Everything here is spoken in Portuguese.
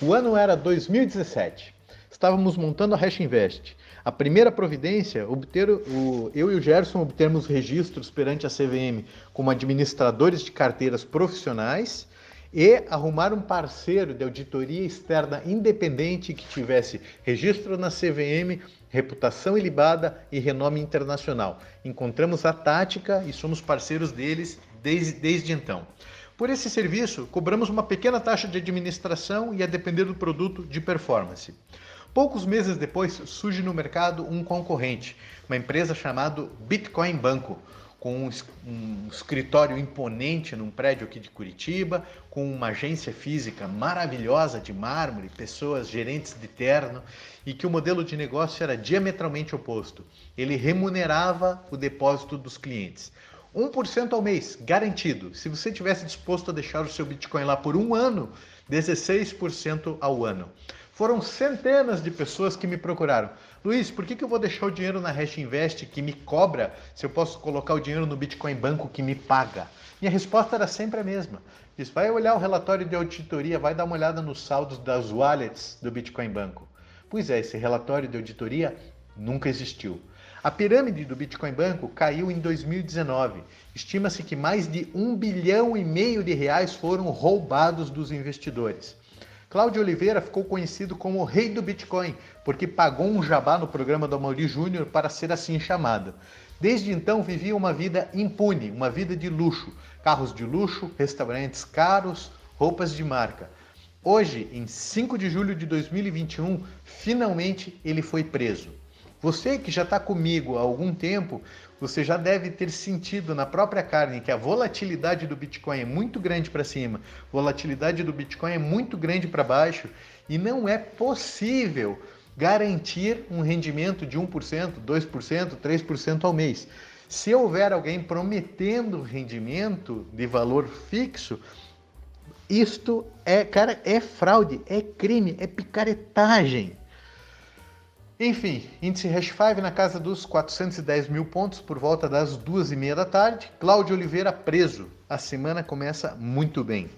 O ano era 2017. Estávamos montando a Hash Invest. A primeira providência, obter o, eu e o Gerson obtermos registros perante a CVM como administradores de carteiras profissionais e arrumar um parceiro de auditoria externa independente que tivesse registro na CVM, reputação ilibada e renome internacional. Encontramos a tática e somos parceiros deles desde, desde então. Por esse serviço, cobramos uma pequena taxa de administração e, a depender do produto, de performance. Poucos meses depois, surge no mercado um concorrente, uma empresa chamada Bitcoin Banco, com um escritório imponente num prédio aqui de Curitiba, com uma agência física maravilhosa de mármore, pessoas gerentes de terno, e que o modelo de negócio era diametralmente oposto. Ele remunerava o depósito dos clientes. 1% ao mês, garantido. Se você tivesse disposto a deixar o seu Bitcoin lá por um ano, 16% ao ano. Foram centenas de pessoas que me procuraram. Luiz, por que, que eu vou deixar o dinheiro na Hash Invest que me cobra se eu posso colocar o dinheiro no Bitcoin Banco que me paga? Minha resposta era sempre a mesma. Diz, vai olhar o relatório de auditoria, vai dar uma olhada nos saldos das wallets do Bitcoin Banco. Pois é, esse relatório de auditoria nunca existiu. A pirâmide do Bitcoin Banco caiu em 2019. Estima-se que mais de um bilhão e meio de reais foram roubados dos investidores. Cláudio Oliveira ficou conhecido como o rei do Bitcoin, porque pagou um jabá no programa do Amaury Júnior para ser assim chamado. Desde então vivia uma vida impune, uma vida de luxo, carros de luxo, restaurantes caros, roupas de marca. Hoje, em 5 de julho de 2021, finalmente ele foi preso. Você que já está comigo há algum tempo, você já deve ter sentido na própria carne que a volatilidade do Bitcoin é muito grande para cima, volatilidade do Bitcoin é muito grande para baixo e não é possível garantir um rendimento de 1%, 2%, 3% ao mês. Se houver alguém prometendo rendimento de valor fixo, isto é, cara, é fraude, é crime, é picaretagem. Enfim, índice Hash 5 na casa dos 410 mil pontos por volta das duas e meia da tarde. Cláudio Oliveira preso. A semana começa muito bem.